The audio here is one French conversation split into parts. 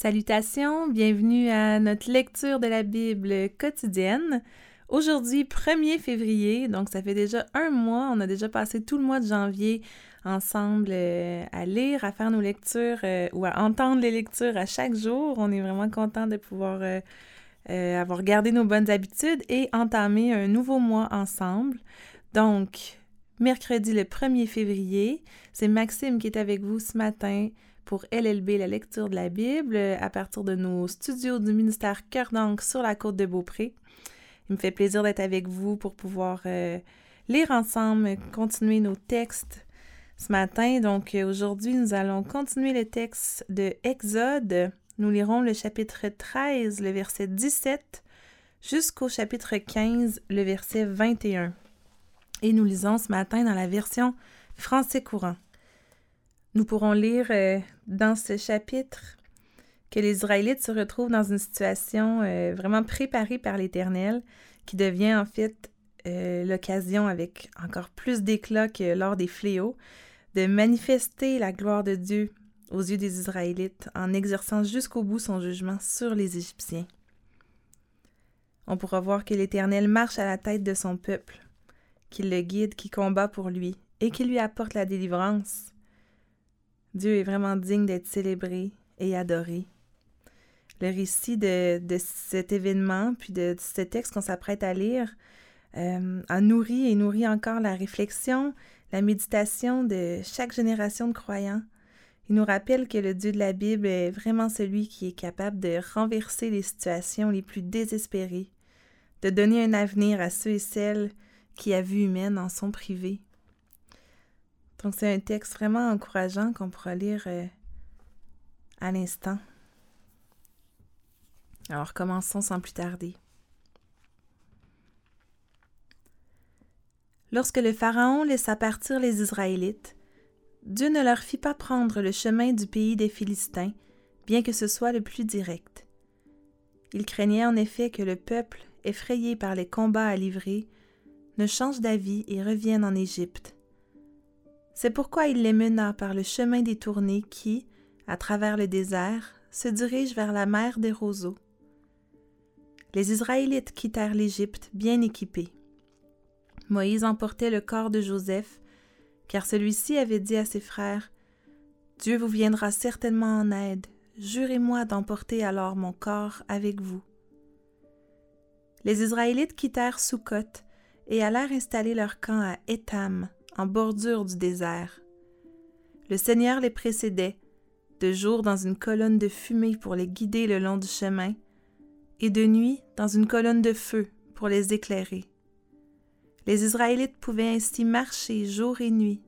Salutations, bienvenue à notre lecture de la Bible quotidienne. Aujourd'hui, 1er février, donc ça fait déjà un mois, on a déjà passé tout le mois de janvier ensemble euh, à lire, à faire nos lectures euh, ou à entendre les lectures à chaque jour. On est vraiment content de pouvoir euh, avoir gardé nos bonnes habitudes et entamer un nouveau mois ensemble. Donc, mercredi le 1er février, c'est Maxime qui est avec vous ce matin pour LLB, la lecture de la Bible, à partir de nos studios du ministère Cœur d'Ancre sur la côte de Beaupré. Il me fait plaisir d'être avec vous pour pouvoir euh, lire ensemble, continuer nos textes ce matin. Donc aujourd'hui, nous allons continuer le texte de Exode. Nous lirons le chapitre 13, le verset 17, jusqu'au chapitre 15, le verset 21. Et nous lisons ce matin dans la version français courant. Nous pourrons lire euh, dans ce chapitre que les Israélites se retrouvent dans une situation euh, vraiment préparée par l'Éternel, qui devient en fait euh, l'occasion, avec encore plus d'éclat que lors des fléaux, de manifester la gloire de Dieu aux yeux des Israélites en exerçant jusqu'au bout son jugement sur les Égyptiens. On pourra voir que l'Éternel marche à la tête de son peuple, qu'il le guide, qui combat pour lui, et qui lui apporte la délivrance. Dieu est vraiment digne d'être célébré et adoré. Le récit de, cet événement, puis de, ce texte qu'on s'apprête à lire, euh, a nourri et nourrit encore la réflexion, la méditation de chaque génération de croyants. Il nous rappelle que le Dieu de la Bible est vraiment celui qui est capable de renverser les situations les plus désespérées, de donner un avenir à ceux et celles qui, à vue humaine, en sont privés. Donc c'est un texte vraiment encourageant qu'on pourra lire euh, à l'instant. Alors commençons sans plus tarder. Lorsque le Pharaon laissa partir les Israélites, Dieu ne leur fit pas prendre le chemin du pays des Philistins, bien que ce soit le plus direct. Il craignait en effet que le peuple, effrayé par les combats à livrer, ne change d'avis et revienne en Égypte. C'est pourquoi il les mena par le chemin détourné qui, à travers le désert, se dirige vers la mer des roseaux. Les Israélites quittèrent l'Égypte bien équipés. Moïse emportait le corps de Joseph, car celui-ci avait dit à ses frères Dieu vous viendra certainement en aide, jurez-moi d'emporter alors mon corps avec vous. Les Israélites quittèrent Sukkot et allèrent installer leur camp à Étam, en bordure du désert. Le Seigneur les précédait, de jour dans une colonne de fumée pour les guider le long du chemin, et de nuit dans une colonne de feu pour les éclairer. Les Israélites pouvaient ainsi marcher jour et nuit.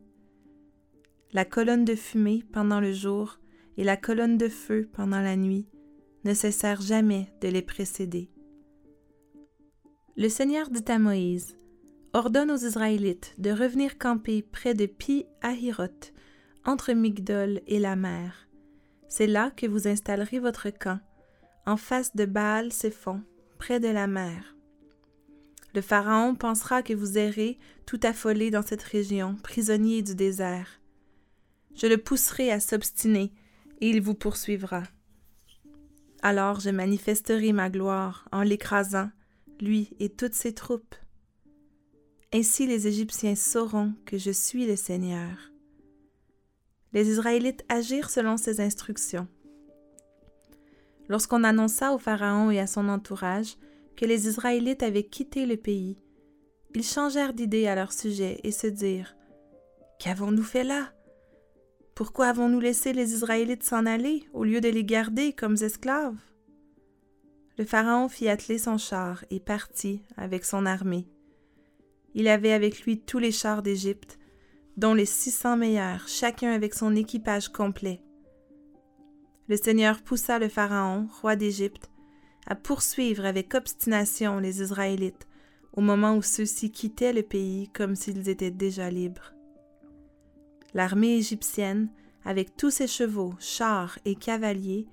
La colonne de fumée pendant le jour et la colonne de feu pendant la nuit ne cessèrent jamais de les précéder. Le Seigneur dit à Moïse, ordonne aux Israélites de revenir camper près de Pi Ahiroth, entre Migdol et la mer. C'est là que vous installerez votre camp, en face de Baal Séphon, près de la mer. Le Pharaon pensera que vous errez tout affolé dans cette région, prisonnier du désert. Je le pousserai à s'obstiner, et il vous poursuivra. Alors je manifesterai ma gloire en l'écrasant, lui et toutes ses troupes. Ainsi les Égyptiens sauront que je suis le Seigneur. Les Israélites agirent selon ces instructions. Lorsqu'on annonça au Pharaon et à son entourage que les Israélites avaient quitté le pays, ils changèrent d'idée à leur sujet et se dirent Qu'avons-nous fait là? Pourquoi avons-nous laissé les Israélites s'en aller au lieu de les garder comme esclaves? Le Pharaon fit atteler son char et partit avec son armée. Il avait avec lui tous les chars d'Égypte, dont les six cents meilleurs, chacun avec son équipage complet. Le Seigneur poussa le Pharaon, roi d'Égypte, à poursuivre avec obstination les Israélites au moment où ceux-ci quittaient le pays comme s'ils étaient déjà libres. L'armée égyptienne, avec tous ses chevaux, chars et cavaliers,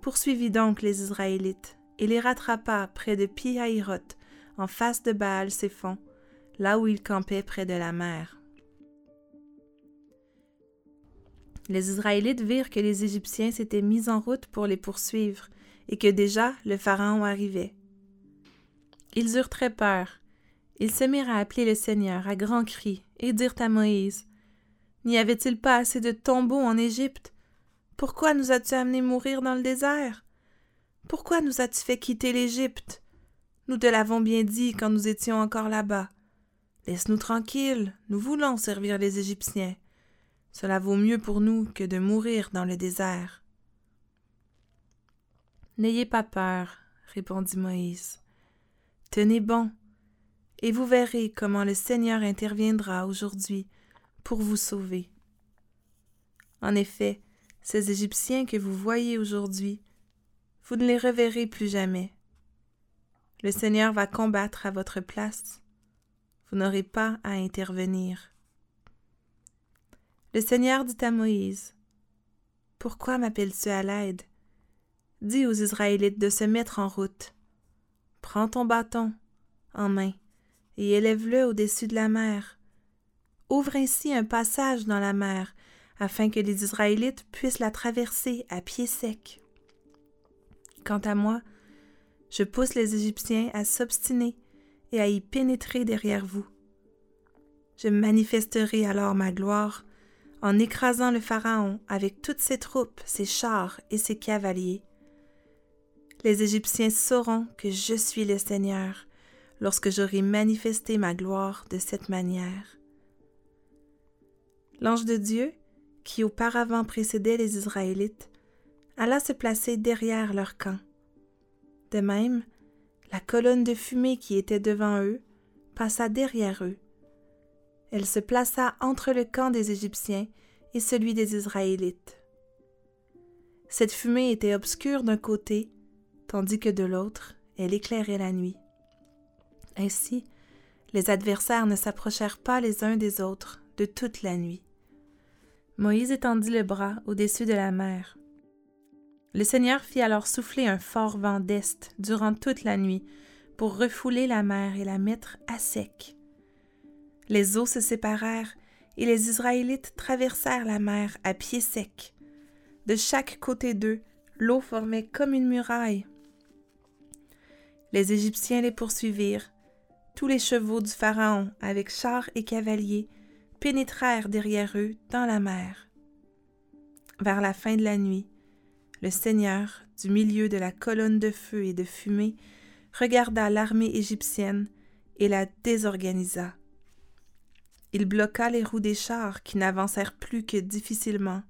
poursuivit donc les Israélites et les rattrapa près de pi en face de Baal-Séphon, là où il campait près de la mer. Les Israélites virent que les Égyptiens s'étaient mis en route pour les poursuivre et que déjà le Pharaon arrivait. Ils eurent très peur. Ils se mirent à appeler le Seigneur à grands cris et dirent à Moïse N'y avait-il pas assez de tombeaux en Égypte? Pourquoi nous as-tu amenés mourir dans le désert? Pourquoi nous as-tu fait quitter l'Égypte? Nous te l'avons bien dit quand nous étions encore là-bas. Laisse-nous tranquilles, nous voulons servir les Égyptiens. Cela vaut mieux pour nous que de mourir dans le désert. N'ayez pas peur, répondit Moïse. Tenez bon, et vous verrez comment le Seigneur interviendra aujourd'hui pour vous sauver. En effet, ces Égyptiens que vous voyez aujourd'hui, vous ne les reverrez plus jamais. Le Seigneur va combattre à votre place. Vous n'aurez pas à intervenir. Le Seigneur dit à Moïse, Pourquoi m'appelles-tu à l'aide? Dis aux Israélites de se mettre en route. Prends ton bâton en main et élève-le au-dessus de la mer. Ouvre ainsi un passage dans la mer, afin que les Israélites puissent la traverser à pied sec. Quant à moi, je pousse les Égyptiens à s'obstiner et à y pénétrer derrière vous. Je manifesterai alors ma gloire en écrasant le Pharaon avec toutes ses troupes, ses chars et ses cavaliers. Les Égyptiens sauront que je suis le Seigneur lorsque j'aurai manifesté ma gloire de cette manière. L'ange de Dieu, qui auparavant précédait les Israélites, alla se placer derrière leur camp. De même, la colonne de fumée qui était devant eux passa derrière eux. Elle se plaça entre le camp des Égyptiens et celui des Israélites. Cette fumée était obscure d'un côté, tandis que de l'autre, elle éclairait la nuit. Ainsi, les adversaires ne s'approchèrent pas les uns des autres de toute la nuit. Moïse étendit le bras au-dessus de la mer. Le Seigneur fit alors souffler un fort vent d'est durant toute la nuit pour refouler la mer et la mettre à sec. Les eaux se séparèrent et les Israélites traversèrent la mer à pied sec. De chaque côté d'eux, l'eau formait comme une muraille. Les Égyptiens les poursuivirent, tous les chevaux du Pharaon, avec chars et cavaliers, pénétrèrent derrière eux dans la mer. Vers la fin de la nuit, le Seigneur, du milieu de la colonne de feu et de fumée, regarda l'armée égyptienne et la désorganisa. Il bloqua les roues des chars qui n'avancèrent plus que difficilement.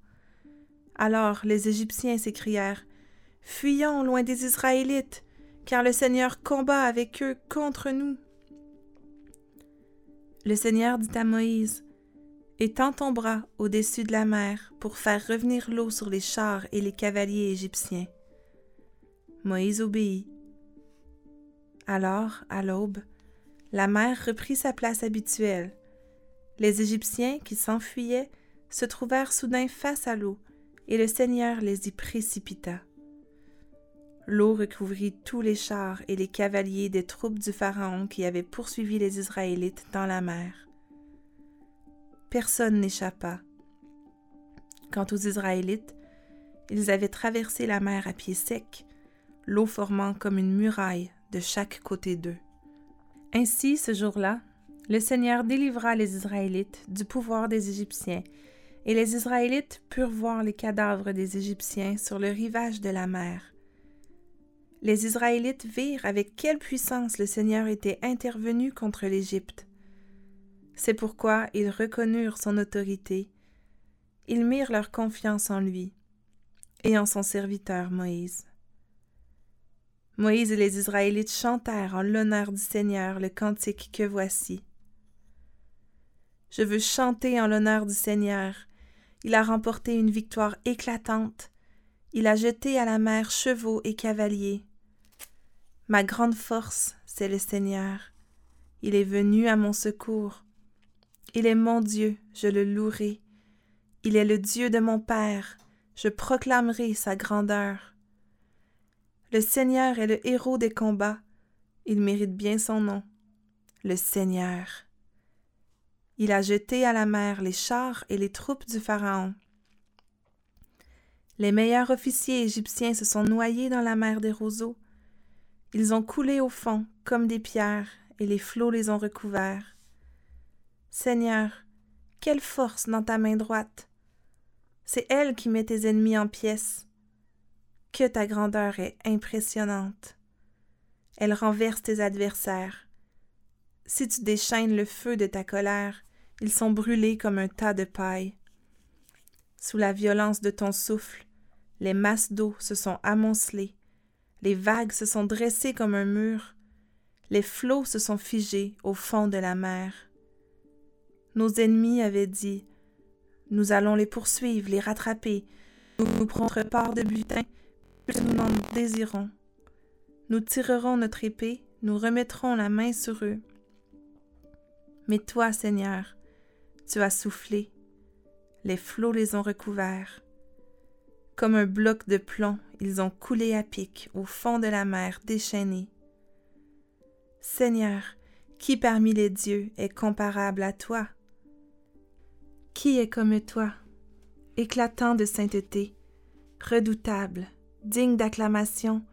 Alors les Égyptiens s'écrièrent Fuyons loin des Israélites, car le Seigneur combat avec eux contre nous. Le Seigneur dit à Moïse, Étends ton bras au-dessus de la mer pour faire revenir l'eau sur les chars et les cavaliers égyptiens. Moïse obéit. Alors, à l'aube, la mer reprit sa place habituelle. Les Égyptiens qui s'enfuyaient se trouvèrent soudain face à l'eau, et le Seigneur les y précipita. L'eau recouvrit tous les chars et les cavaliers des troupes du Pharaon qui avaient poursuivi les Israélites dans la mer. Personne n'échappa. Quant aux Israélites, ils avaient traversé la mer à pied sec, l'eau formant comme une muraille de chaque côté d'eux. Ainsi, ce jour-là, le Seigneur délivra les Israélites du pouvoir des Égyptiens, et les Israélites purent voir les cadavres des Égyptiens sur le rivage de la mer les Israélites virent avec quelle puissance le Seigneur était intervenu contre l'Égypte. C'est pourquoi ils reconnurent son autorité. Ils mirent leur confiance en lui et en son serviteur Moïse. Moïse et les Israélites chantèrent en l'honneur du Seigneur le cantique que voici. Je veux chanter en l'honneur du Seigneur. Il a remporté une victoire éclatante. Il a jeté à la mer chevaux et cavaliers. Ma grande force, c'est le Seigneur. Il est venu à mon secours. Il est mon Dieu, je le louerai. Il est le Dieu de mon Père, je proclamerai sa grandeur. Le Seigneur est le héros des combats, il mérite bien son nom, le Seigneur. Il a jeté à la mer les chars et les troupes du Pharaon. Les meilleurs officiers égyptiens se sont noyés dans la mer des roseaux. Ils ont coulé au fond comme des pierres, et les flots les ont recouverts. Seigneur, quelle force dans ta main droite. C'est elle qui met tes ennemis en pièces. Que ta grandeur est impressionnante. Elle renverse tes adversaires. Si tu déchaînes le feu de ta colère, ils sont brûlés comme un tas de paille. Sous la violence de ton souffle, les masses d'eau se sont amoncelées, les vagues se sont dressées comme un mur, les flots se sont figés au fond de la mer. Nos ennemis avaient dit Nous allons les poursuivre, les rattraper, nous nous prendre part de butin, que nous n'en désirons. Nous tirerons notre épée, nous remettrons la main sur eux. Mais toi, Seigneur, tu as soufflé, les flots les ont recouverts. Comme un bloc de plomb, ils ont coulé à pic au fond de la mer déchaînée. Seigneur, qui parmi les dieux est comparable à toi? Qui est comme toi, éclatant de sainteté, redoutable, digne d'acclamation,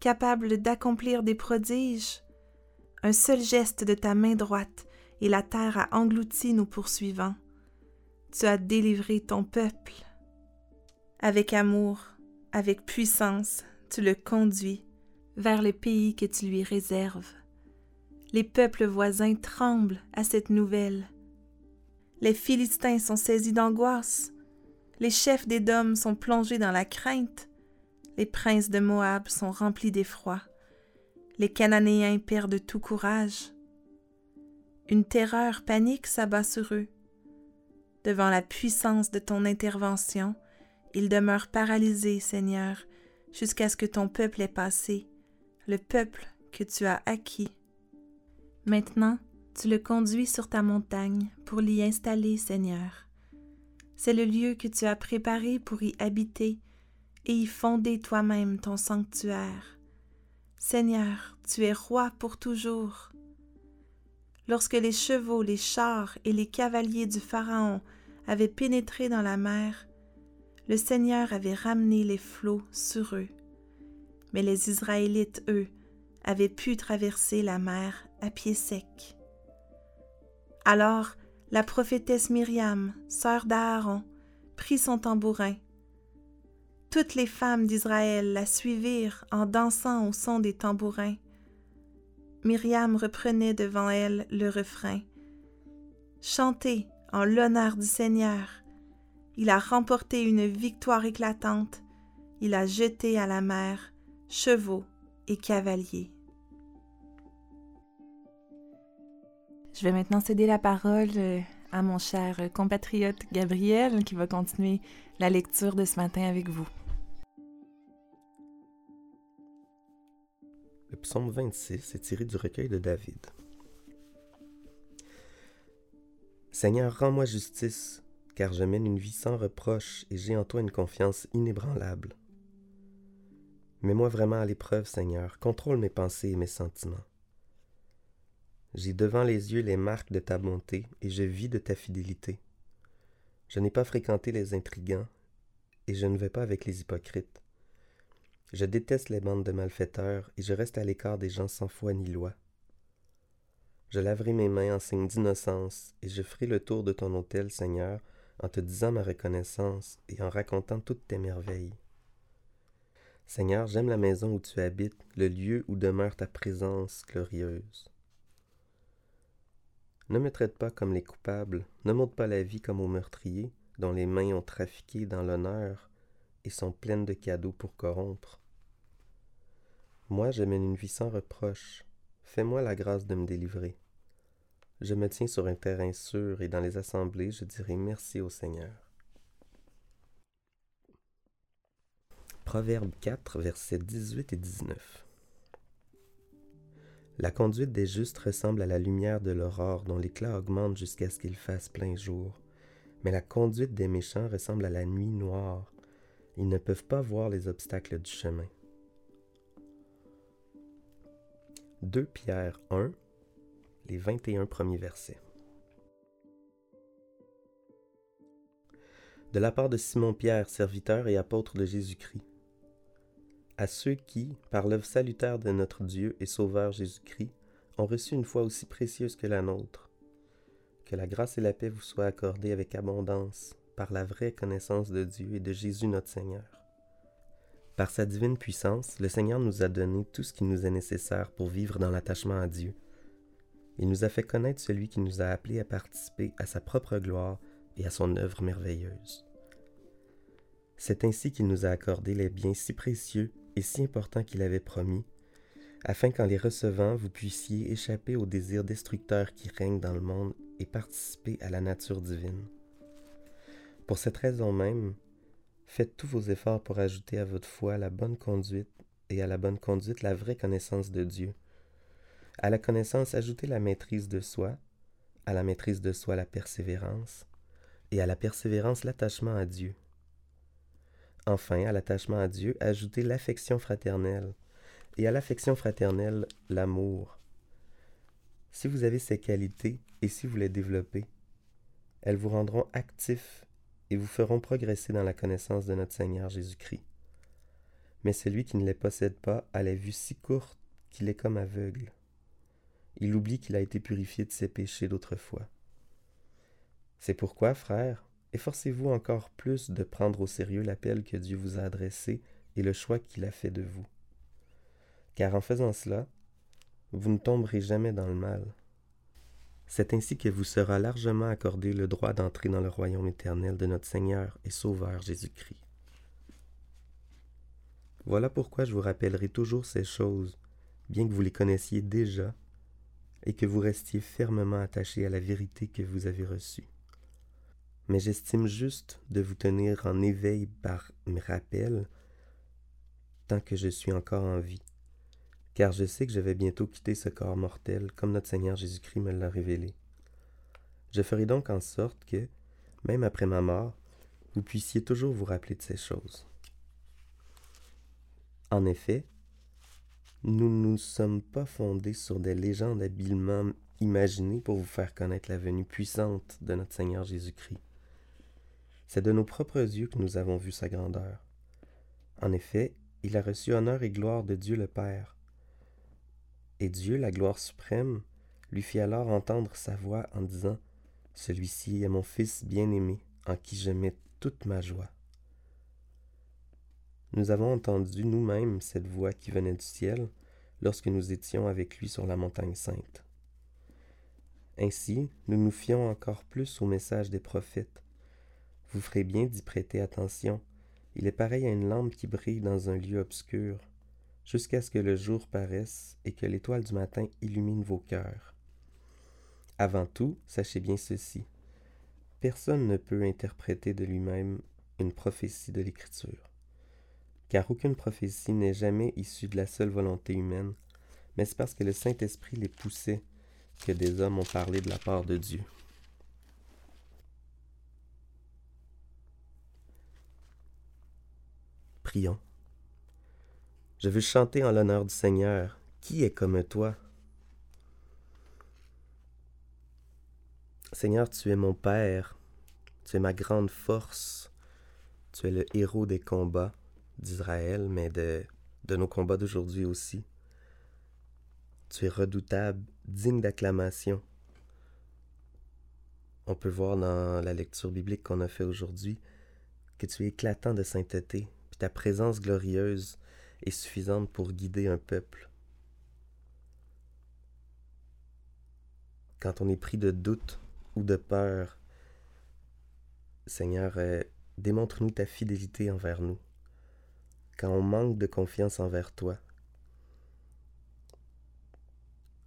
capable d'accomplir des prodiges? Un seul geste de ta main droite, et la terre a englouti nos poursuivants. Tu as délivré ton peuple. Avec amour, avec puissance, tu le conduis vers les pays que tu lui réserves. Les peuples voisins tremblent à cette nouvelle. Les Philistins sont saisis d'angoisse. Les chefs des dômes sont plongés dans la crainte. Les princes de Moab sont remplis d'effroi. Les Cananéens perdent tout courage. Une terreur panique s'abat sur eux. Devant la puissance de ton intervention, ils demeurent paralysés, Seigneur, jusqu'à ce que ton peuple ait passé, le peuple que tu as acquis. Maintenant, tu le conduis sur ta montagne pour l'y installer, Seigneur. C'est le lieu que tu as préparé pour y habiter et y fonder toi-même ton sanctuaire. Seigneur, tu es roi pour toujours. Lorsque les chevaux, les chars et les cavaliers du Pharaon avaient pénétré dans la mer, le Seigneur avait ramené les flots sur eux. Mais les Israélites, eux, avaient pu traverser la mer à pied sec. Alors la prophétesse Myriam, sœur d'Aaron, prit son tambourin. Toutes les femmes d'Israël la suivirent en dansant au son des tambourins. Myriam reprenait devant elle le refrain. Chantez en l'honneur du Seigneur. Il a remporté une victoire éclatante. Il a jeté à la mer chevaux et cavaliers. Je vais maintenant céder la parole euh, à mon cher compatriote Gabriel qui va continuer la lecture de ce matin avec vous. Le psaume 26 est tiré du recueil de David. Seigneur, rends-moi justice, car je mène une vie sans reproche et j'ai en toi une confiance inébranlable. Mets-moi vraiment à l'épreuve, Seigneur, contrôle mes pensées et mes sentiments. J'ai devant les yeux les marques de ta bonté et je vis de ta fidélité. Je n'ai pas fréquenté les intrigants et je ne vais pas avec les hypocrites. Je déteste les bandes de malfaiteurs et je reste à l'écart des gens sans foi ni loi. Je laverai mes mains en signe d'innocence et je ferai le tour de ton autel, Seigneur, en te disant ma reconnaissance et en racontant toutes tes merveilles. Seigneur, j'aime la maison où tu habites, le lieu où demeure ta présence glorieuse. Ne me traite pas comme les coupables, ne monte pas la vie comme aux meurtriers, dont les mains ont trafiqué dans l'honneur et sont pleines de cadeaux pour corrompre. Moi, je mène une vie sans reproche. Fais-moi la grâce de me délivrer. Je me tiens sur un terrain sûr et dans les assemblées, je dirai merci au Seigneur. Proverbe 4, versets 18 et 19. La conduite des justes ressemble à la lumière de l'aurore dont l'éclat augmente jusqu'à ce qu'il fasse plein jour. Mais la conduite des méchants ressemble à la nuit noire. Ils ne peuvent pas voir les obstacles du chemin. 2 Pierre 1, les 21 premiers versets. De la part de Simon-Pierre, serviteur et apôtre de Jésus-Christ. À ceux qui, par l'œuvre salutaire de notre Dieu et Sauveur Jésus-Christ, ont reçu une foi aussi précieuse que la nôtre. Que la grâce et la paix vous soient accordées avec abondance par la vraie connaissance de Dieu et de Jésus notre Seigneur. Par sa divine puissance, le Seigneur nous a donné tout ce qui nous est nécessaire pour vivre dans l'attachement à Dieu. Il nous a fait connaître celui qui nous a appelés à participer à sa propre gloire et à son œuvre merveilleuse. C'est ainsi qu'il nous a accordé les biens si précieux et si importants qu'il avait promis, afin qu'en les recevant, vous puissiez échapper aux désirs destructeurs qui règnent dans le monde et participer à la nature divine. Pour cette raison même, faites tous vos efforts pour ajouter à votre foi la bonne conduite et à la bonne conduite la vraie connaissance de Dieu. À la connaissance, ajoutez la maîtrise de soi, à la maîtrise de soi la persévérance, et à la persévérance l'attachement à Dieu. Enfin, à l'attachement à Dieu, ajoutez l'affection fraternelle, et à l'affection fraternelle l'amour. Si vous avez ces qualités et si vous les développez, elles vous rendront actifs et vous feront progresser dans la connaissance de notre Seigneur Jésus-Christ. Mais celui qui ne les possède pas a la vue si courte qu'il est comme aveugle. Il oublie qu'il a été purifié de ses péchés d'autrefois. C'est pourquoi, frères, efforcez-vous encore plus de prendre au sérieux l'appel que Dieu vous a adressé et le choix qu'il a fait de vous. Car en faisant cela, vous ne tomberez jamais dans le mal. C'est ainsi que vous sera largement accordé le droit d'entrer dans le royaume éternel de notre Seigneur et Sauveur Jésus-Christ. Voilà pourquoi je vous rappellerai toujours ces choses, bien que vous les connaissiez déjà, et que vous restiez fermement attachés à la vérité que vous avez reçue. Mais j'estime juste de vous tenir en éveil par mes rappels tant que je suis encore en vie, car je sais que je vais bientôt quitter ce corps mortel, comme notre Seigneur Jésus-Christ me l'a révélé. Je ferai donc en sorte que, même après ma mort, vous puissiez toujours vous rappeler de ces choses. En effet, nous ne nous sommes pas fondés sur des légendes habilement imaginées pour vous faire connaître la venue puissante de notre Seigneur Jésus-Christ. C'est de nos propres yeux que nous avons vu sa grandeur. En effet, il a reçu honneur et gloire de Dieu le Père, et Dieu, la gloire suprême, lui fit alors entendre sa voix en disant Celui-ci est mon Fils bien-aimé, en qui je mets toute ma joie. Nous avons entendu nous-mêmes cette voix qui venait du ciel lorsque nous étions avec lui sur la montagne sainte. Ainsi, nous nous fions encore plus au message des prophètes. Vous ferez bien d'y prêter attention. Il est pareil à une lampe qui brille dans un lieu obscur, jusqu'à ce que le jour paraisse et que l'étoile du matin illumine vos cœurs. Avant tout, sachez bien ceci. Personne ne peut interpréter de lui-même une prophétie de l'Écriture. Car aucune prophétie n'est jamais issue de la seule volonté humaine, mais c'est parce que le Saint-Esprit les poussait que des hommes ont parlé de la part de Dieu. Prions. Je veux chanter en l'honneur du Seigneur. Qui est comme toi? Seigneur, tu es mon Père, tu es ma grande force, tu es le héros des combats d'Israël, mais de, de nos combats d'aujourd'hui aussi. Tu es redoutable, digne d'acclamation. On peut voir dans la lecture biblique qu'on a fait aujourd'hui que tu es éclatant de sainteté, ta présence glorieuse est suffisante pour guider un peuple. Quand on est pris de doute ou de peur, Seigneur, euh, démontre-nous ta fidélité envers nous. Quand on manque de confiance envers toi,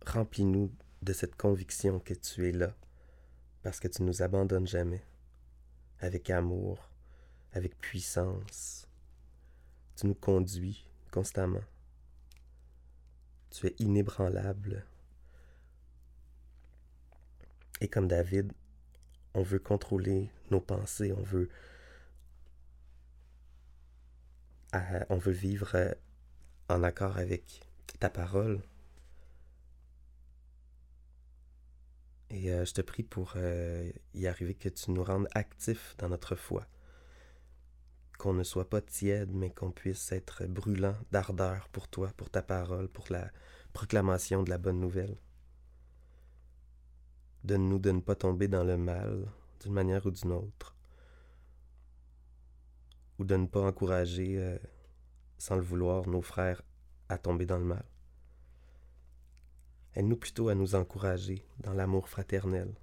remplis-nous de cette conviction que tu es là, parce que tu ne nous abandonnes jamais, avec amour, avec puissance. Tu nous conduis constamment. Tu es inébranlable. Et comme David, on veut contrôler nos pensées, on veut, euh, vivre euh, en accord avec ta parole. Et euh, je te prie pour y arriver que tu nous rendes actifs dans notre foi, qu'on ne soit pas tiède, mais qu'on puisse être brûlant d'ardeur pour toi, pour ta parole, pour la proclamation de la bonne nouvelle. Donne-nous de ne pas tomber dans le mal, d'une manière ou d'une autre, ou de ne pas encourager, euh, sans le vouloir, nos frères à tomber dans le mal. Aide-nous plutôt à nous encourager dans l'amour fraternel,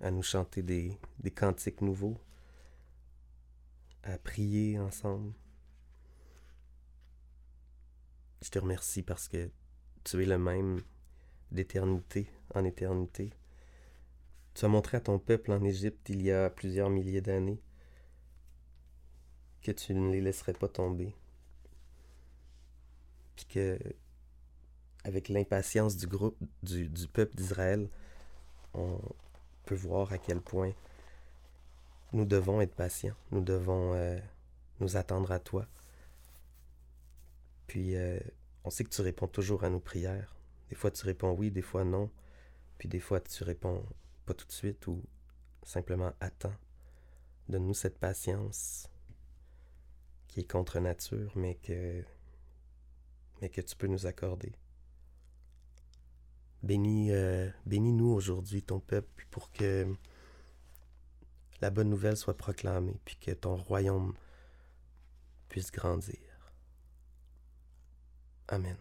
à nous chanter des, des cantiques nouveaux, à prier ensemble. Je te remercie parce que tu es le même d'éternité en éternité. Tu as montré à ton peuple en Égypte il y a plusieurs milliers d'années que tu ne les laisserais pas tomber. Puis que, avec l'impatience du groupe, du, du peuple d'Israël, on peut voir à quel point nous devons être patients. Nous devons euh, nous attendre à toi. Puis, euh, on sait que tu réponds toujours à nos prières. Des fois, tu réponds oui, des fois non. Puis, des fois, tu réponds pas tout de suite ou simplement attends. Donne-nous cette patience qui est contre nature, mais que, mais que tu peux nous accorder. Bénis, euh, bénis-nous aujourd'hui, ton peuple, pour que la bonne nouvelle soit proclamée, puis que ton royaume puisse grandir. Amen.